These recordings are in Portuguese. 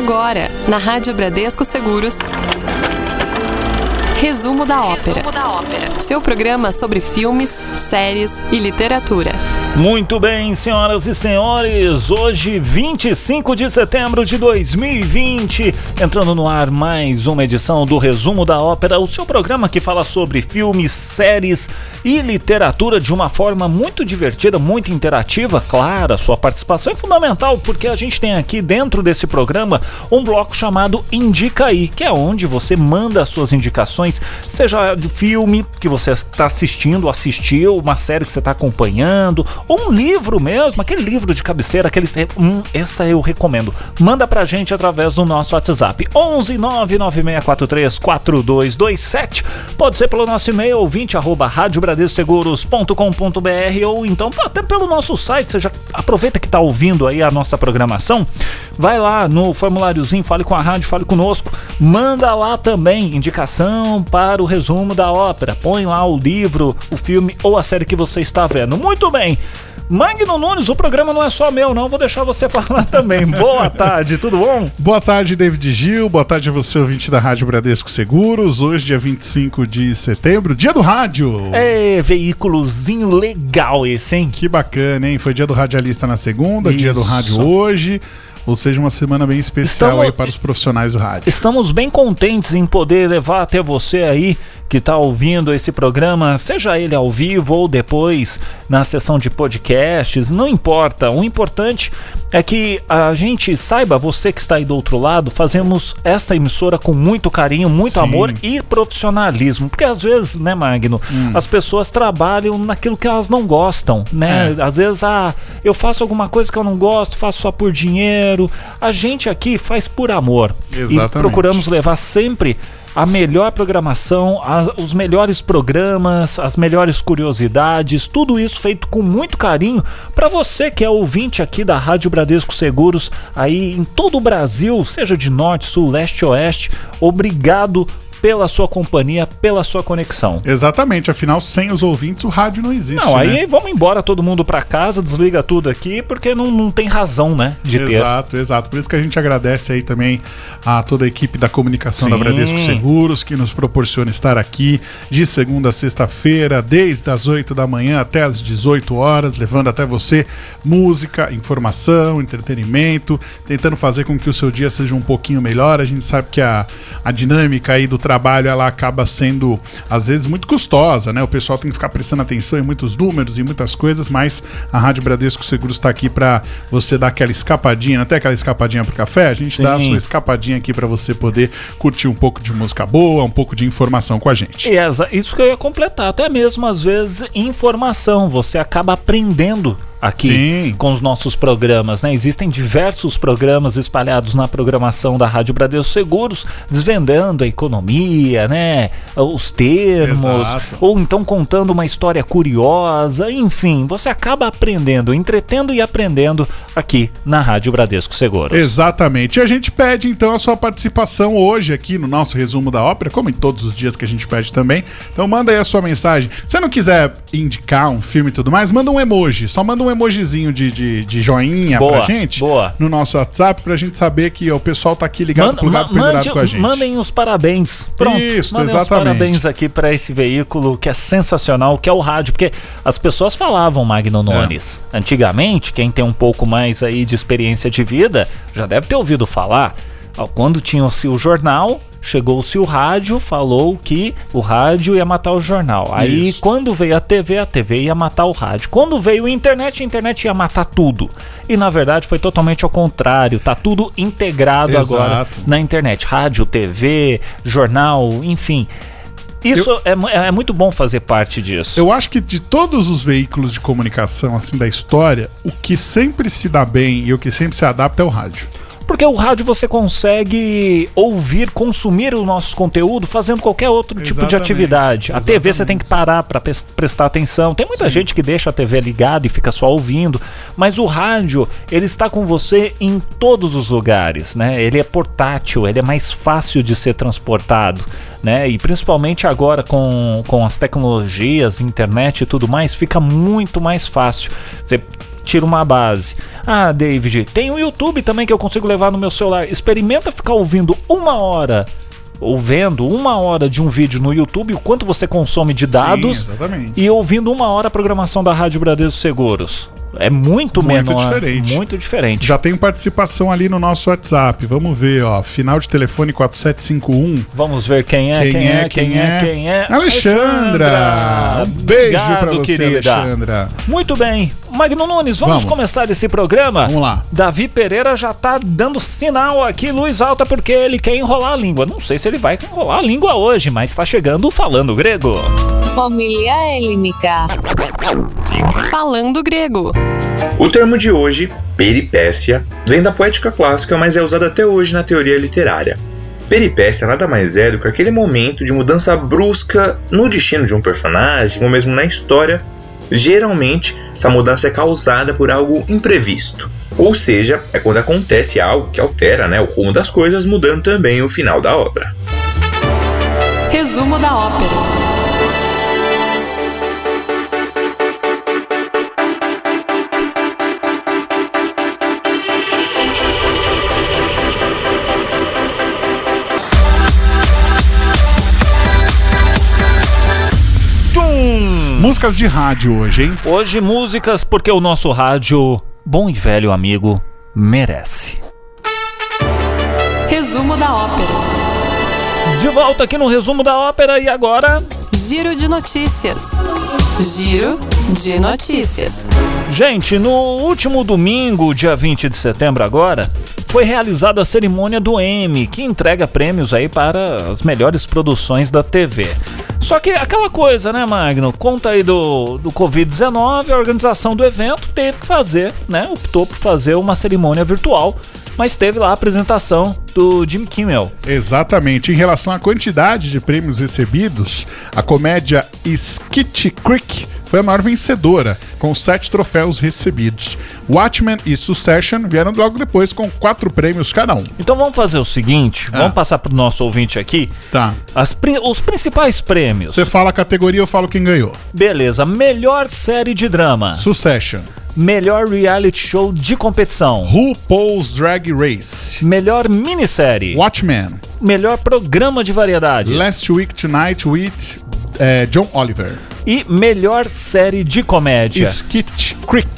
Agora, na Rádio Bradesco Seguros. Resumo da ópera. Resumo da ópera. Seu programa sobre filmes, séries e literatura. Muito bem, senhoras e senhores, hoje 25 de setembro de 2020, entrando no ar mais uma edição do Resumo da Ópera, o seu programa que fala sobre filmes, séries e literatura de uma forma muito divertida, muito interativa. Claro, a sua participação é fundamental porque a gente tem aqui dentro desse programa um bloco chamado Indica aí, que é onde você manda as suas indicações, seja de filme que você está assistindo, assistiu, uma série que você está acompanhando ou um livro mesmo, aquele livro de cabeceira, aquele. Hum, essa eu recomendo. Manda pra gente através do nosso WhatsApp 11 99643 4227. Pode ser pelo nosso e-mail ouvinte arroba radiobradescoseguros.com.br ou então até pelo nosso site. Você já aproveita que tá ouvindo aí a nossa programação, vai lá no formuláriozinho, fale com a rádio, fale conosco, manda lá também indicação para o resumo da ópera. Põe lá o livro, o filme ou a série que você está vendo. Muito bem. Magno Nunes, o programa não é só meu, não. Vou deixar você falar também. Boa tarde, tudo bom? Boa tarde, David Gil. Boa tarde a você, ouvinte da Rádio Bradesco Seguros. Hoje, dia 25 de setembro, dia do rádio. É, veículozinho legal esse, hein? Que bacana, hein? Foi dia do radialista na segunda, Isso. dia do rádio hoje. Ou seja, uma semana bem especial Estamos... aí para os profissionais do rádio. Estamos bem contentes em poder levar até você aí que está ouvindo esse programa, seja ele ao vivo ou depois na sessão de podcasts, não importa. O importante é que a gente saiba, você que está aí do outro lado, fazemos essa emissora com muito carinho, muito Sim. amor e profissionalismo. Porque às vezes, né, Magno, hum. as pessoas trabalham naquilo que elas não gostam, né? É. Às vezes, ah, eu faço alguma coisa que eu não gosto, faço só por dinheiro. A gente aqui faz por amor. Exatamente. E procuramos levar sempre a melhor programação, a, os melhores programas, as melhores curiosidades, tudo isso feito com muito carinho para você que é ouvinte aqui da Rádio Bradesco Seguros aí em todo o Brasil, seja de norte, sul, leste, oeste. Obrigado pela sua companhia, pela sua conexão. Exatamente, afinal, sem os ouvintes o rádio não existe. Não, aí né? vamos embora todo mundo para casa, desliga tudo aqui, porque não, não tem razão, né? De exato, ter. Exato, exato. Por isso que a gente agradece aí também a toda a equipe da comunicação Sim. da Bradesco Seguros, que nos proporciona estar aqui de segunda a sexta-feira, desde as 8 da manhã até as 18 horas, levando até você música, informação, entretenimento, tentando fazer com que o seu dia seja um pouquinho melhor. A gente sabe que a, a dinâmica aí do trabalho ela acaba sendo às vezes muito custosa, né? O pessoal tem que ficar prestando atenção em muitos números e muitas coisas, mas a Rádio Bradesco Seguros está aqui para você dar aquela escapadinha, até aquela escapadinha pro café, a gente Sim. dá a sua escapadinha aqui para você poder curtir um pouco de música boa, um pouco de informação com a gente. E isso que eu ia completar, até mesmo às vezes informação, você acaba aprendendo aqui Sim. com os nossos programas, né? Existem diversos programas espalhados na programação da Rádio Bradesco Seguros, desvendando a economia, né? Os termos, Exato. ou então contando uma história curiosa, enfim, você acaba aprendendo, entretendo e aprendendo aqui na Rádio Bradesco Seguros. Exatamente. E a gente pede então a sua participação hoje aqui no nosso resumo da ópera, como em todos os dias que a gente pede também. Então manda aí a sua mensagem. Se você não quiser indicar um filme e tudo mais, manda um emoji. Só manda um emojizinho de, de, de joinha boa, pra gente boa. no nosso WhatsApp pra gente saber que ó, o pessoal tá aqui ligado, Manda, plugado, pendurado mande, com a gente. Mandem os parabéns. Pronto. Isso, mandem exatamente. os parabéns aqui para esse veículo que é sensacional, que é o rádio, porque as pessoas falavam Magno Nunes. É. Antigamente, quem tem um pouco mais aí de experiência de vida já deve ter ouvido falar. Quando tinha-se o jornal, chegou-se o rádio, falou que o rádio ia matar o jornal. Aí Isso. quando veio a TV, a TV ia matar o rádio. Quando veio a internet, a internet ia matar tudo. E na verdade foi totalmente ao contrário, tá tudo integrado Exato. agora na internet. Rádio, TV, jornal, enfim. Isso eu, é, é, muito bom fazer parte disso. Eu acho que de todos os veículos de comunicação assim da história, o que sempre se dá bem e o que sempre se adapta é o rádio. Porque o rádio você consegue ouvir, consumir o nosso conteúdo fazendo qualquer outro exatamente, tipo de atividade. A TV você tem que parar para prestar atenção. Tem muita Sim. gente que deixa a TV ligada e fica só ouvindo, mas o rádio, ele está com você em todos os lugares, né? Ele é portátil, ele é mais fácil de ser transportado. Né? E principalmente agora com, com as tecnologias, internet e tudo mais, fica muito mais fácil. Você tira uma base. Ah, David, tem o YouTube também que eu consigo levar no meu celular. Experimenta ficar ouvindo uma hora ou vendo uma hora de um vídeo no YouTube, o quanto você consome de dados Sim, e ouvindo uma hora a programação da Rádio Bradesco Seguros. É muito, Muito menor, diferente. muito diferente. Já tem participação ali no nosso WhatsApp. Vamos ver, ó. Final de telefone 4751. Vamos ver quem é, quem, é, quem é, quem é. Alexandra! Um beijo pra você, querida. Alexandra. Muito bem. Magno Nunes, vamos, Vamos. começar esse programa? Vamos lá. Davi Pereira já tá dando sinal aqui, luz alta, porque ele quer enrolar a língua. Não sei se ele vai enrolar a língua hoje, mas tá chegando falando grego. Homilia Helênica. Falando grego. O termo de hoje, peripécia, vem da poética clássica, mas é usado até hoje na teoria literária. Peripécia nada mais é do que aquele momento de mudança brusca no destino de um personagem ou mesmo na história. Geralmente, essa mudança é causada por algo imprevisto. Ou seja, é quando acontece algo que altera né, o rumo das coisas, mudando também o final da obra. Resumo da ópera. Músicas de rádio hoje, hein? Hoje músicas porque o nosso rádio, bom e velho amigo, merece. Resumo da ópera. De volta aqui no resumo da ópera e agora Giro de notícias. Giro de notícias. Gente, no último domingo, dia 20 de setembro agora, foi realizada a cerimônia do Emmy, que entrega prêmios aí para as melhores produções da TV. Só que aquela coisa, né, Magno? Conta aí do, do Covid-19, a organização do evento teve que fazer, né? Optou por fazer uma cerimônia virtual, mas teve lá a apresentação do Jim Kimmel. Exatamente. Em relação à quantidade de prêmios recebidos, a comédia Skitty Creek foi a maior vencedora, com sete troféus recebidos. Watchmen e Succession vieram logo depois com quatro prêmios cada um. Então vamos fazer o seguinte, Ah. vamos passar para o nosso ouvinte aqui Tá. as os principais prêmios. Você fala a categoria, eu falo quem ganhou. Beleza, melhor série de drama. Succession. Melhor reality show de competição. RuPaul's Drag Race. Melhor minissérie. Watchmen. Melhor programa de variedades. Last Week Tonight with eh, John Oliver. E melhor série de comédia. Skitty Creek.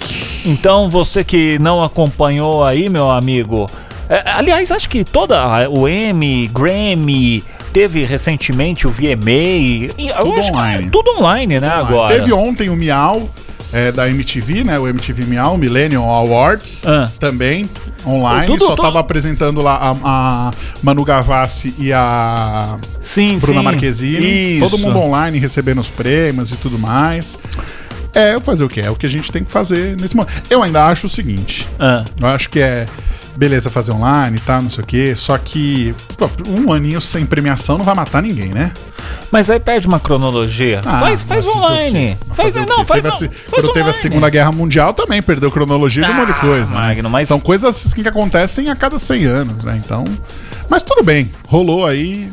Então, você que não acompanhou aí, meu amigo. é, aliás, acho que toda o Emmy, Grammy, teve recentemente o VMA. e Tudo acho online. tudo online, né, agora? Teve ontem o Miau eh, da MTV, né? O MTV Miau, Millennium Awards. Ah. Também online. Tudo- Só tudo- tava apresentando lá a, a Manu Gavassi e a Sim, Bruna sim. Marquezine. Isso. Todo mundo online recebendo os prêmios e tudo mais. É, fazer o que? É o que a gente tem que fazer nesse momento. Eu ainda acho o seguinte. Ah, Eu acho que é beleza fazer online e tal, não sei o quê. Só que pô, um aninho sem premiação não vai matar ninguém, né? mas aí perde uma cronologia. Ah, faz faz online. Faz, não, quê? faz, Teve não, faz Quando teve a online. Segunda Guerra Mundial também perdeu cronologia de um monte de Ah, coisa. né? Magno, mas- São coisas que acontecem a cada 100 anos, né? Então. Mas tudo bem, rolou aí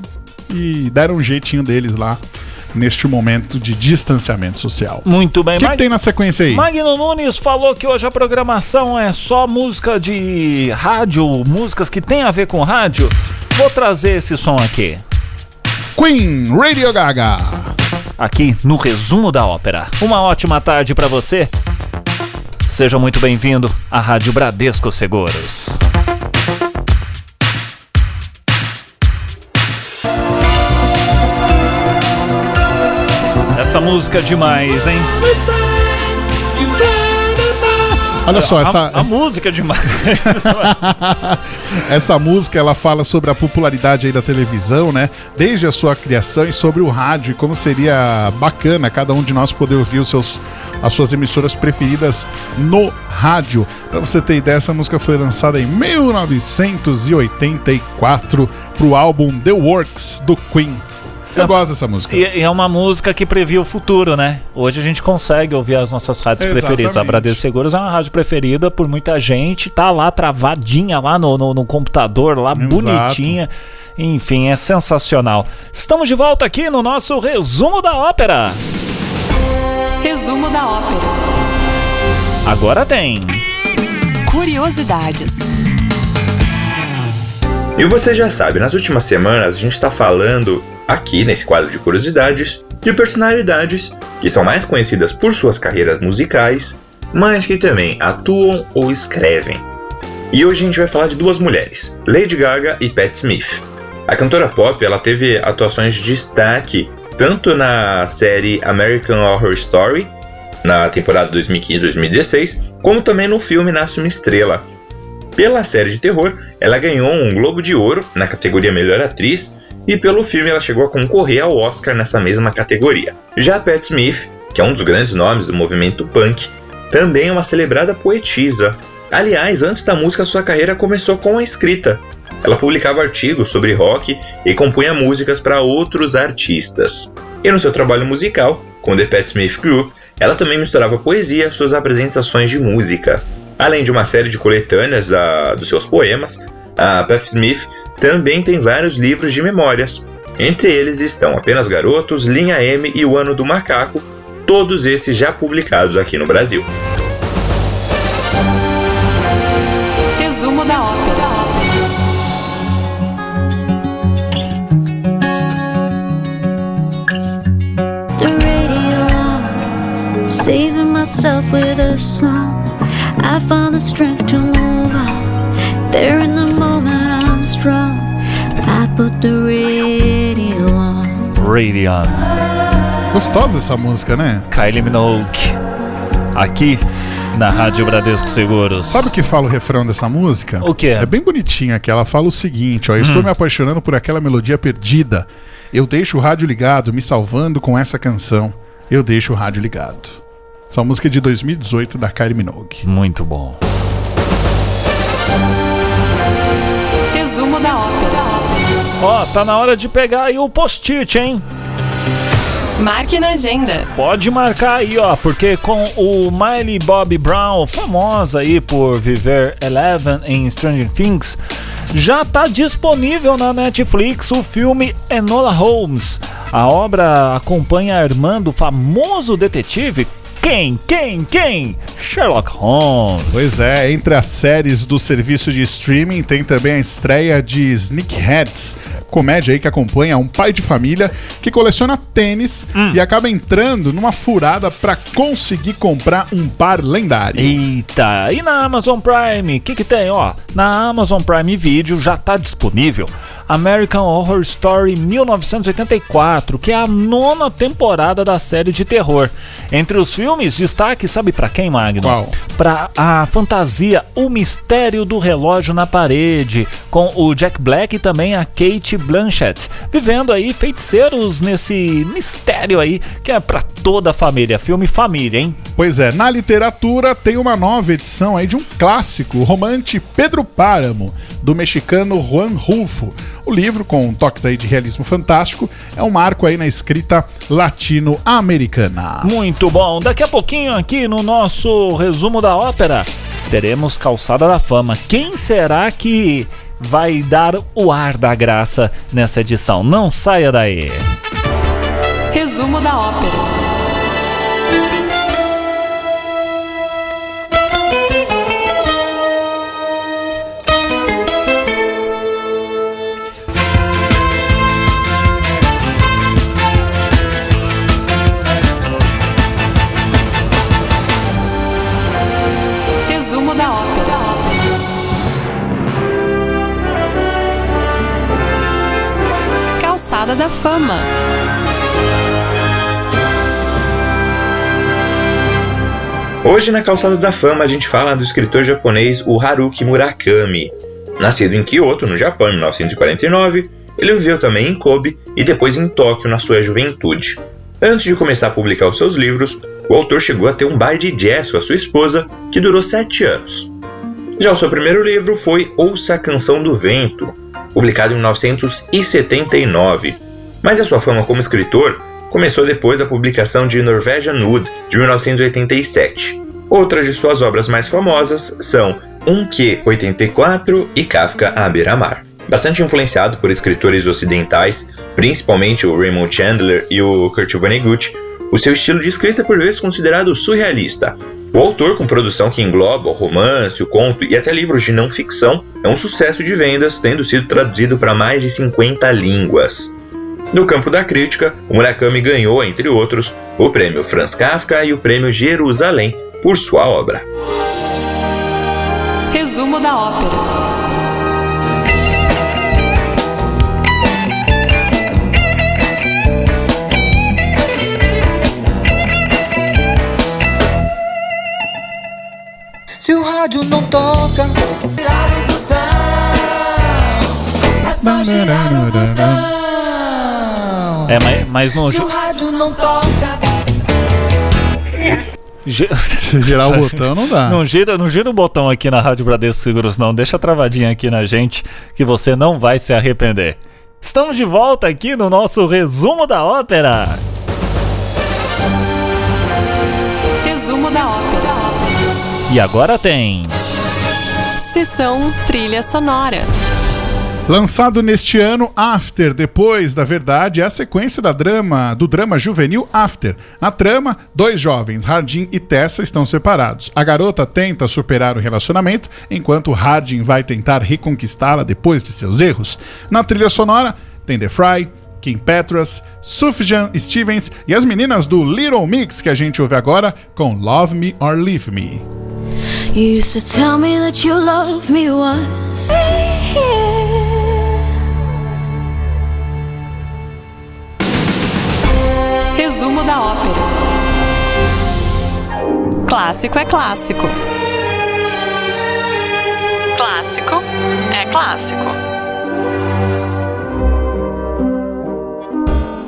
e deram um jeitinho deles lá neste momento de distanciamento social. Muito bem, O que, que Mag- tem na sequência aí? Magno Nunes falou que hoje a programação é só música de rádio, músicas que tem a ver com rádio. Vou trazer esse som aqui, Queen Radio Gaga. aqui no resumo da ópera. Uma ótima tarde pra você. Seja muito bem-vindo à Rádio Bradesco Seguros. Essa música é demais, hein? Olha só, essa, a, a música é demais. essa música ela fala sobre a popularidade aí da televisão, né? Desde a sua criação e sobre o rádio e como seria bacana cada um de nós poder ouvir os seus, as suas emissoras preferidas no rádio. Pra você ter ideia, essa música foi lançada em 1984 pro álbum The Works do Queen. Eu gosto dessa música. E e é uma música que previa o futuro, né? Hoje a gente consegue ouvir as nossas rádios Exatamente. preferidas. A Bradesco Seguros é uma rádio preferida por muita gente, tá lá travadinha lá no, no, no computador, lá Exato. bonitinha. Enfim, é sensacional. Estamos de volta aqui no nosso resumo da ópera. Resumo da ópera. Agora tem. Curiosidades. E você já sabe, nas últimas semanas a gente está falando aqui nesse quadro de curiosidades de personalidades que são mais conhecidas por suas carreiras musicais, mas que também atuam ou escrevem. E hoje a gente vai falar de duas mulheres, Lady Gaga e Pat Smith. A cantora pop ela teve atuações de destaque tanto na série American Horror Story, na temporada 2015-2016, como também no filme Nasce uma Estrela. Pela série de terror, ela ganhou um Globo de Ouro na categoria Melhor Atriz e pelo filme ela chegou a concorrer ao Oscar nessa mesma categoria. Já Pat Smith, que é um dos grandes nomes do movimento punk, também é uma celebrada poetisa. Aliás, antes da música, sua carreira começou com a escrita. Ela publicava artigos sobre rock e compunha músicas para outros artistas. E no seu trabalho musical, com The Pat Smith Group, ela também misturava poesia às suas apresentações de música. Além de uma série de coletâneas da, dos seus poemas, a Pat Smith também tem vários livros de memórias. Entre eles estão Apenas Garotos, Linha M e O Ano do Macaco, todos esses já publicados aqui no Brasil. Resumo da ópera. saving myself with a song. I found the strength to move on. There in the moment put the radio on. Radion. Gostosa essa música, né? Kylie Minogue. Aqui na Rádio Bradesco Seguros. Sabe o que fala o refrão dessa música? O quê? É bem bonitinha aqui. Ela fala o seguinte: ó, eu estou me apaixonando por aquela melodia perdida. Eu deixo o rádio ligado, me salvando com essa canção. Eu deixo o rádio ligado. Essa música é de 2018 da Kylie Minogue. Muito bom. Ó, tá na hora de pegar aí o post-it, hein? Marque na agenda. Pode marcar aí, ó, porque com o Miley Bobby Brown, famosa aí por viver Eleven em Stranger Things, já tá disponível na Netflix o filme Enola Holmes. A obra acompanha a irmã do famoso detetive quem, quem, quem? Sherlock Holmes. Pois é, entre as séries do serviço de streaming tem também a estreia de Sneakheads, comédia aí que acompanha um pai de família que coleciona tênis e acaba entrando numa furada pra conseguir comprar um par lendário. Eita, e na Amazon Prime, o que, que tem? Ó, na Amazon Prime Video já tá disponível American Horror Story 1984, que é a nona temporada da série de terror. Entre os filmes, destaque, sabe pra quem, Magno? Qual? Pra a fantasia O Mistério do Relógio na Parede, com o Jack Black e também a Kate Blanchett, vivendo aí feiticeiros nesse mistério aí, que é pra toda a família, filme família, hein? Pois é, na literatura tem uma nova edição aí de um clássico, o romance Pedro Páramo, do mexicano Juan Rulfo. O livro, com toques aí de realismo fantástico, é um marco aí na escrita latino-americana. Muito bom. Daqui a pouquinho aqui no nosso resumo da ópera, teremos Calçada da Fama. Quem será que vai dar o ar da graça nessa edição? Não saia daí. Resumo da ópera. Calçada da Fama. Hoje na Calçada da Fama a gente fala do escritor japonês o Haruki Murakami. Nascido em Kyoto, no Japão, em 1949, ele viveu também em Kobe e depois em Tóquio na sua juventude. Antes de começar a publicar os seus livros, o autor chegou a ter um bar de jazz com a sua esposa, que durou sete anos. Já o seu primeiro livro foi Ouça a Canção do Vento, publicado em 1979. Mas a sua fama como escritor começou depois da publicação de Norwegian Wood, de 1987. Outras de suas obras mais famosas são Um Q 84 e Kafka à beira-mar. Bastante influenciado por escritores ocidentais, principalmente o Raymond Chandler e o Kurt Vonnegut, o seu estilo de escrita é por vezes considerado surrealista, O autor, com produção que engloba o romance, o conto e até livros de não ficção, é um sucesso de vendas, tendo sido traduzido para mais de 50 línguas. No campo da crítica, o Murakami ganhou, entre outros, o prêmio Franz Kafka e o prêmio Jerusalém por sua obra. Resumo da ópera. Se o rádio não toca, virar o botão. É só girar o botão. É, mas, mas não. Se o rádio não toca, girar o botão não dá. Não gira, não gira o botão aqui na Rádio Bradesco Seguros, não. Deixa travadinha aqui na gente que você não vai se arrepender. Estamos de volta aqui no nosso resumo da ópera. Resumo da ópera. E agora tem. Sessão trilha sonora. Lançado neste ano, After, depois da verdade, é a sequência da drama, do drama juvenil After. Na trama, dois jovens, Hardin e Tessa, estão separados. A garota tenta superar o relacionamento, enquanto Hardin vai tentar reconquistá-la depois de seus erros. Na trilha sonora, tem The Fry, Kim Petras, Sufjan Stevens e as meninas do Little Mix que a gente ouve agora com Love Me or Leave Me. You used to tell me that you loved me once. Resumo da ópera. Clássico é clássico. Clássico é clássico.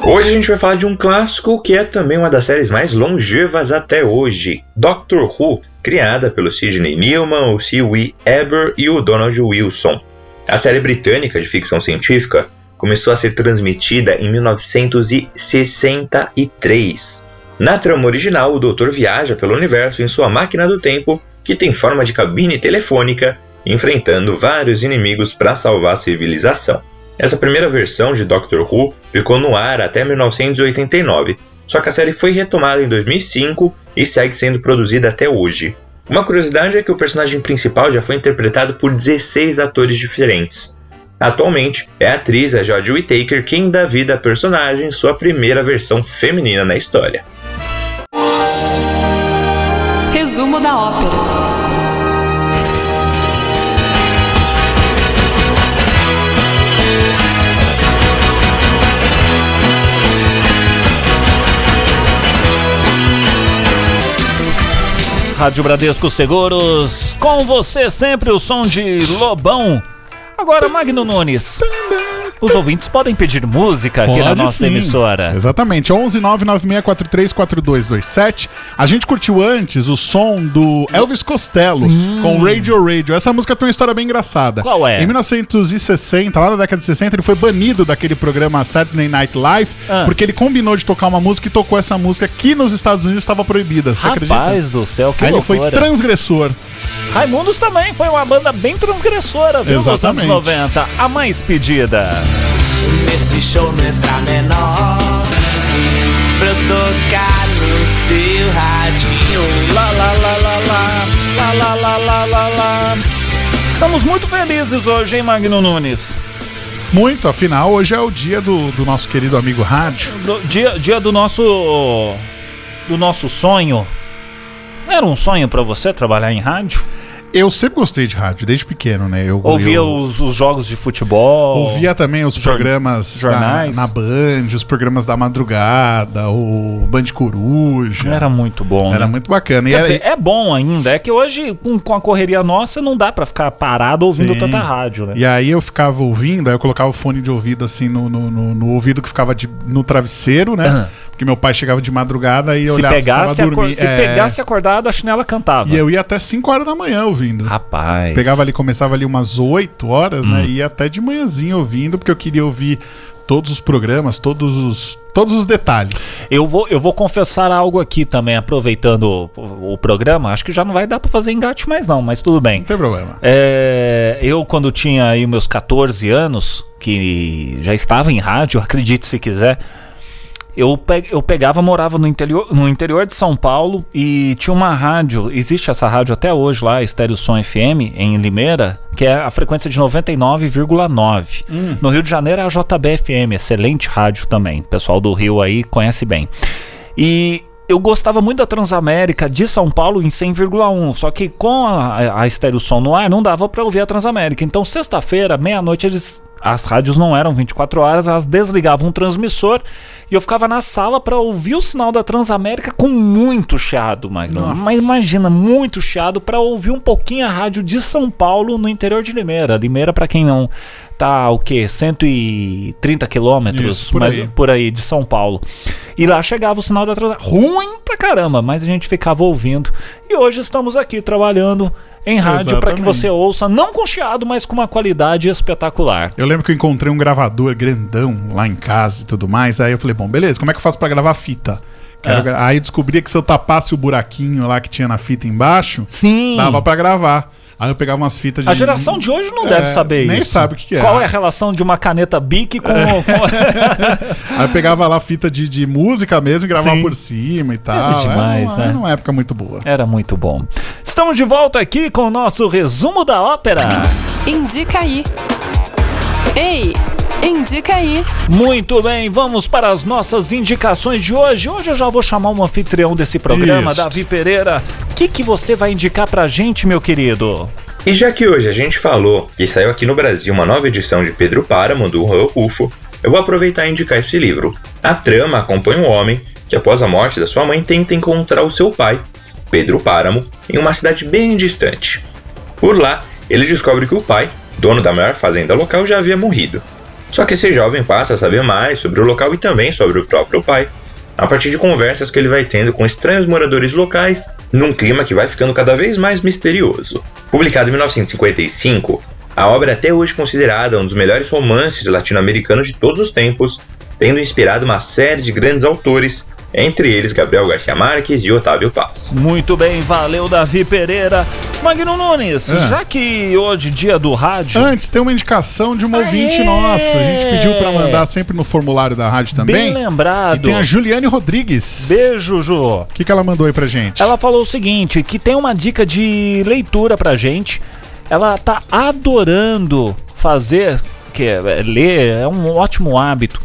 Hoje a gente vai falar de um clássico que é também uma das séries mais longevas até hoje, Doctor Who, criada pelo Sidney Newman, o. Eber e o Donald Wilson. A série britânica de ficção científica começou a ser transmitida em 1963. Na trama original, o Doutor viaja pelo universo em sua máquina do tempo, que tem forma de cabine telefônica, enfrentando vários inimigos para salvar a civilização. Essa primeira versão de Doctor Who ficou no ar até 1989, só que a série foi retomada em 2005 e segue sendo produzida até hoje. Uma curiosidade é que o personagem principal já foi interpretado por 16 atores diferentes. Atualmente, é a atriz a Jodie Whittaker quem dá vida à personagem em sua primeira versão feminina na história. Resumo da ópera. Rádio Bradesco Seguros, com você sempre o som de Lobão. Agora, Magno Nunes. Os ouvintes podem pedir música aqui na Pode nossa sim. emissora. Exatamente, 11996434227. A gente curtiu antes o som do Elvis Costello com Radio Radio. Essa música tem uma história bem engraçada. Qual é? Em 1960, lá na década de 60, ele foi banido daquele programa Saturday Night Live Ah. porque ele combinou de tocar uma música e tocou essa música que nos Estados Unidos estava proibida. Você acredita? Rapaz do céu, que Aí ele foi loucura. transgressor. Raimundos também foi uma banda bem transgressora, viu? Nos anos Exatamente. 90. A mais pedida. nesse show não entra menor. Pra eu tocar no seu radinho. Lá, lá, lá, lá, lá. Lá, lá, lá, lá, lá, lá. Estamos muito felizes hoje, hein, Magno Nunes? Muito, afinal, hoje é o dia do, do nosso querido amigo rádio. Do- dia, dia do nosso. do nosso sonho. Era um sonho pra você trabalhar em rádio? Eu sempre gostei de rádio, desde pequeno, né? Eu, Ouvia eu... os, os jogos de futebol? Ouvia também os programas jornais. Na, na Band, os programas da madrugada, o Band Coruja. Era muito bom. Era né? muito bacana. E Quer era- dizer, é bom ainda. É que hoje, com, com a correria nossa, não dá pra ficar parado ouvindo Sim. tanta rádio, né? E aí eu ficava ouvindo, aí eu colocava o fone de ouvido assim no, no, no- no ouvido que ficava de- no travesseiro, né? Aham. Porque meu pai chegava de madrugada e Se olhava pegasse, se dormindo. se É, pegasse acordado, a chinela cantava. E eu ia até 5 horas da manhã ouvindo. Rapaz. Pegava ali, começava ali umas 8 horas, Hum. né? E ia até de manhãzinho ouvindo, porque eu queria ouvir todos os programas, todos os, todos os detalhes. Eu vou, eu vou confessar algo aqui também, aproveitando o, o programa. Acho que já não vai dar pra fazer engate mais, não, mas tudo bem. Não tem problema. É, eu, quando tinha aí meus 14 anos, que já estava em rádio, acredite se quiser, Eu, pe eu pegava, morava no interior, no interior de São Paulo e tinha uma rádio, existe essa rádio até hoje lá, Estéreo Som FM, em Limeira, que é a frequência de 99,9. No Rio de Janeiro é a JBFM, excelente rádio também. O pessoal do Rio aí conhece bem. E eu gostava muito da Transamérica de São Paulo em 100,1, só que com a, a Estéreo Som no ar não dava pra ouvir a Transamérica. Então, sexta-feira, meia-noite, eles as rádios não eram 24 horas, elas desligavam um transmissor e eu ficava na sala pra ouvir o sinal da Transamérica com muito chiado, Magno. Nossa. Mas imagina, muito chiado pra ouvir um pouquinho a rádio de São Paulo no interior de Limeira. Limeira, pra quem não tá o quê? 130 quilômetros por aí. por aí de São Paulo. E lá chegava o sinal da Transamérica. Ruim pra caramba, mas a gente ficava ouvindo. E hoje estamos aqui trabalhando em rádio para que você ouça, não com chiado, mas com uma qualidade espetacular. Eu lembro que eu encontrei um gravador grandão lá em casa e tudo mais. Aí eu falei, bom, beleza, como é que eu faço pra gravar fita? Quero É. gra- Aí eu descobri que se eu tapasse o buraquinho lá que tinha na fita embaixo, Sim. dava pra gravar. Aí eu pegava umas fitas de. A geração de hoje não É, deve saber nem isso. sabe o que que é. Qual é a relação de uma caneta Bic com. com- Aí eu pegava lá fita de, de música mesmo e gravava Sim. por cima e tal. Era demais, uma, né? Era uma época muito boa. Era muito bom. Estamos de volta aqui com o nosso resumo da ópera. Indica aí. Ei, indica aí. Muito bem, vamos para as nossas indicações de hoje. Hoje eu já vou chamar um anfitrião desse programa, Isso. Davi Pereira. O que, que você vai indicar pra gente, meu querido? E já que hoje a gente falou que saiu aqui no Brasil uma nova edição de Pedro Páramo, do Raul Rufo, eu vou aproveitar e indicar esse livro. A trama acompanha um homem que, após a morte da sua mãe, tenta encontrar o seu pai, Pedro Páramo, em uma cidade bem distante. Por lá, ele descobre que o pai, dono da maior fazenda local, já havia morrido. Só que esse jovem passa a saber mais sobre o local e também sobre o próprio pai, a partir de conversas que ele vai tendo com estranhos moradores locais, num clima que vai ficando cada vez mais misterioso. Publicado em 1955, a obra é até hoje considerada um dos melhores romances latino-americanos de todos os tempos, tendo inspirado uma série de grandes autores, entre eles Gabriel Garcia Marques e Otávio Paz. Muito bem, valeu, Davi Pereira. Magno Nunes, Ah. já que hoje dia do rádio, Antes, tem uma indicação de uma Aê! ouvinte nossa. A gente pediu pra mandar sempre no formulário da rádio bem também. E lembrado. tem a Juliane Rodrigues. Beijo, Ju. O que, que ela mandou aí pra gente? Ela falou o seguinte, que tem uma dica de leitura pra gente. Ela tá adorando fazer, que é, é ler, é um ótimo hábito.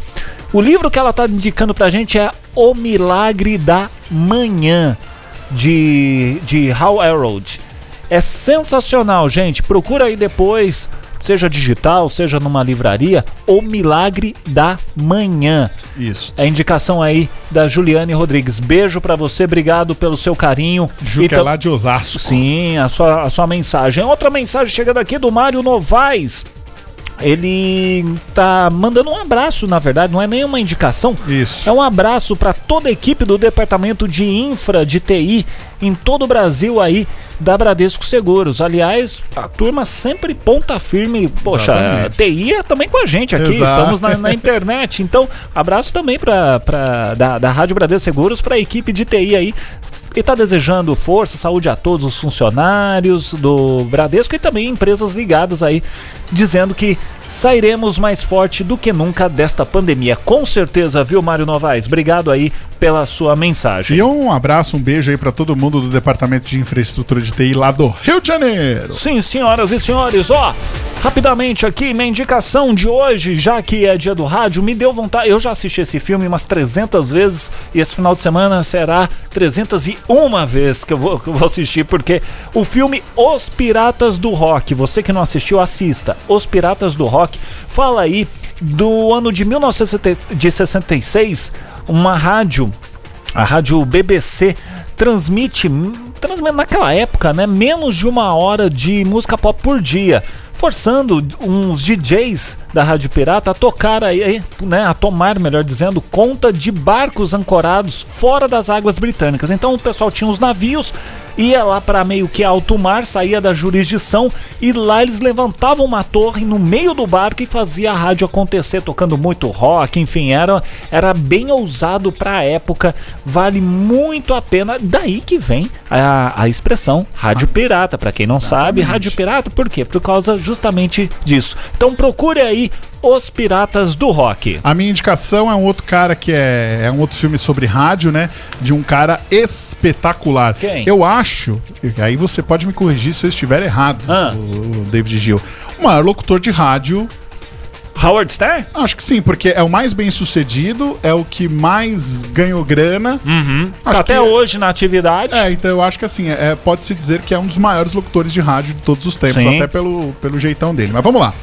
O livro que ela tá indicando pra gente é O Milagre da Manhã, de, de Hal Harold. É sensacional, gente. Procura aí depois, seja digital, seja numa livraria, O Milagre da Manhã. Isso. É a indicação aí da Juliane Rodrigues. Beijo pra você, obrigado pelo seu carinho. Ju, E que é lá de Osasco. Sim, a sua, a sua mensagem. Outra mensagem chegando aqui do Mário Novaes. Ele tá mandando um abraço, na verdade, não é nenhuma indicação. Isso. É um abraço para toda a equipe do departamento de infra de TI em todo o Brasil aí da Bradesco Seguros. Aliás, a turma sempre ponta firme. Poxa, Exatamente. TI é também com a gente aqui. Exato. Estamos na, na internet. Então, abraço também para da, da Rádio Bradesco Seguros para a equipe de TI aí. E tá desejando força, saúde a todos os funcionários do Bradesco e também empresas ligadas aí, dizendo que sairemos mais forte do que nunca desta pandemia. Com certeza, viu, Mário Novaes? Obrigado aí pela sua mensagem. E um abraço, um beijo aí pra todo mundo do Departamento de Infraestrutura de TI lá do Rio de Janeiro. Sim, senhoras e senhores, ó, rapidamente aqui, minha indicação de hoje, já que é dia do rádio, me deu vontade. Eu já assisti esse filme umas 300 vezes e esse final de semana será 301 vezes que eu vou, que eu vou assistir, porque o filme Os Piratas do Rock, você que não assistiu, assista. Os Piratas do Rock, fala aí do ano de 1966, uma rádio a rádio BBC transmite, transmite naquela época, né, menos de uma hora de música pop por dia, forçando uns DJs da Rádio Pirata a tocar aí, né, a tomar, melhor dizendo, conta de barcos ancorados fora das águas britânicas. Então o pessoal tinha os navios, ia lá para meio que alto mar, saía da jurisdição e lá eles levantavam uma torre no meio do barco e fazia a rádio acontecer, tocando muito rock, enfim, era, era bem ousado para a época, vale muito a pena. Daí que vem a, a expressão rádio pirata, para quem não sabe, rádio pirata, por quê? Por causa justamente disso. Então procure aí Os Piratas do Rock. A minha indicação é um outro cara que é, é um outro filme sobre rádio, né? De um cara espetacular. Quem? Eu acho, aí você pode me corrigir se eu estiver errado, Ah. o, o David Gil. O maior locutor de rádio, Howard Stern? acho que sim, porque é o mais bem sucedido, é o que mais ganhou grana. Uhum. Acho Até que- hoje na atividade. É, então eu acho que assim, é, pode-se dizer que é um dos maiores locutores de rádio de todos os tempos, Sim. até pelo, pelo jeitão dele. Mas vamos lá.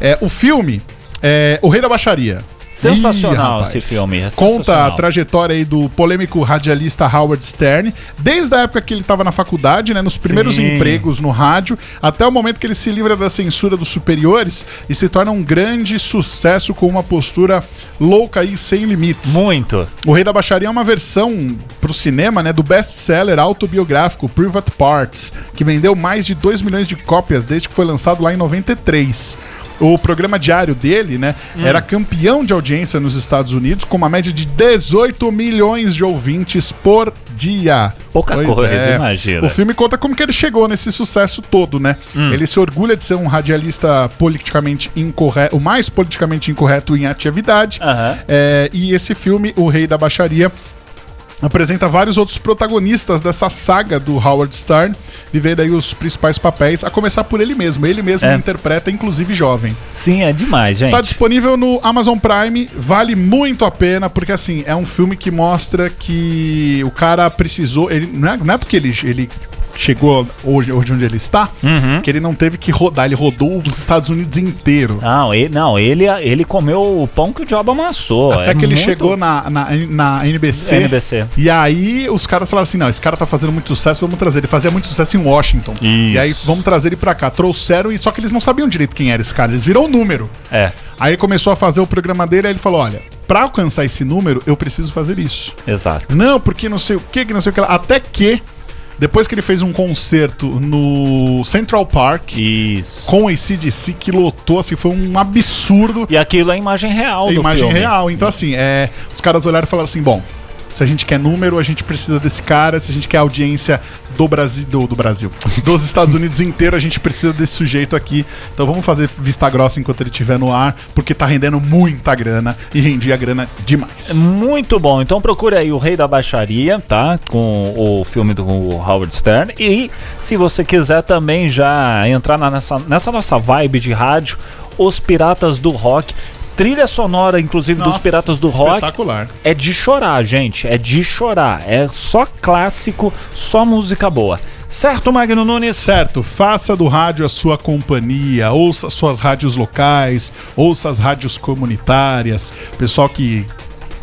É, o filme é O Rei da Baixaria. Sensacional Ih, rapaz. esse filme, é Conta sensacional. a trajetória aí do polêmico radialista Howard Stern, desde a época que ele estava na faculdade, né, nos primeiros Sim. empregos no rádio, até o momento que ele se livra da censura dos superiores e se torna um grande sucesso com uma postura louca e sem limites. Muito. O Rei da Baixaria é uma versão pro cinema, né, do best-seller autobiográfico Private Parts, que vendeu mais de 2 milhões de cópias desde que foi lançado lá em 93. O programa diário dele, né, Hum. era campeão de audiência nos Estados Unidos, com uma média de 18 milhões de ouvintes por dia. Pouca coisa, imagina. O filme conta como que ele chegou nesse sucesso todo, né? Hum. Ele se orgulha de ser um radialista politicamente incorreto, o mais politicamente incorreto em atividade. Aham. É, e esse filme, O Rei da Baixaria, apresenta vários outros protagonistas dessa saga do Howard Stern, vivendo aí os principais papéis, a começar por ele mesmo. Ele mesmo É. interpreta, inclusive jovem. Sim, é demais, gente. Tá disponível no Amazon Prime, vale muito a pena, porque assim, é um filme que mostra que o cara precisou. Ele, não, é, não é porque ele, ele chegou hoje, hoje onde ele está, Uhum. que ele não teve que rodar, ele rodou os Estados Unidos inteiro. Não, ele, não ele, ele comeu o pão que o diabo amassou. Até é que ele muito- chegou na, na, na NBC. NBC. E aí os caras falaram assim: não, esse cara tá fazendo muito sucesso, vamos trazer. Ele fazia muito sucesso em Washington. Isso. E aí vamos trazer ele pra cá. Trouxeram, e só que eles não sabiam direito quem era esse cara. Eles viram o número. É, Aí começou a fazer o programa dele, aí ele falou: olha, pra alcançar esse número, eu preciso fazer isso. exato. Não, porque não sei o que, que não sei o que. Até que, depois que ele fez um concerto no Central Park Isso. com o ACDC, que lotou, assim, foi um absurdo. E aquilo é a imagem real a do imagem filme. real. Então, assim, é, os caras olharam e falaram assim: bom, se a gente quer número, a gente precisa desse cara. Se a gente quer audiência do Brasil, do, do Brasil, dos Estados Unidos inteiro, a gente precisa desse sujeito aqui. Então vamos fazer vista grossa enquanto ele estiver no ar, porque tá rendendo muita grana e rendia grana demais. Muito bom. Então procure aí o Rei da Baixaria, tá? Com o filme do Howard Stern. E se você quiser também já entrar na- nessa, nessa nossa vibe de rádio, Os Piratas do Rock. Trilha sonora, inclusive, dos Nossa, Piratas do Rock. Espetacular. É de chorar, gente. É de chorar. É só clássico, só música boa. Certo, Magno Nunes? Certo, faça do rádio a sua companhia, ouça suas rádios locais, ouça as rádios comunitárias, pessoal que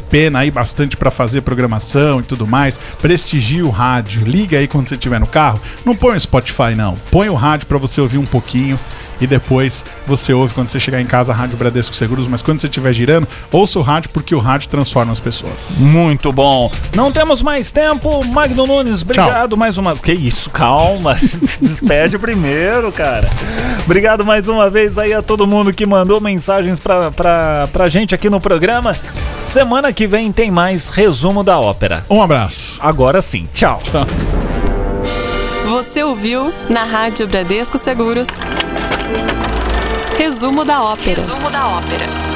pena aí bastante pra fazer programação e tudo mais, prestigie o rádio, liga aí quando você estiver no carro, não põe o Spotify não, põe o rádio pra você ouvir um pouquinho e depois você ouve quando você chegar em casa a Rádio Bradesco Seguros, mas quando você estiver girando, ouça o rádio porque o rádio transforma as pessoas. Muito bom. Não temos mais tempo. Magno Nunes, obrigado mais uma. Que isso, calma. Despede primeiro, cara. Obrigado mais uma vez aí a todo mundo que mandou mensagens pra, pra, pra gente aqui no programa. Semana que vem tem mais resumo da ópera. Um abraço. Agora sim. Tchau. Você ouviu na Rádio Bradesco Seguros. Resumo da ópera. Resumo da ópera.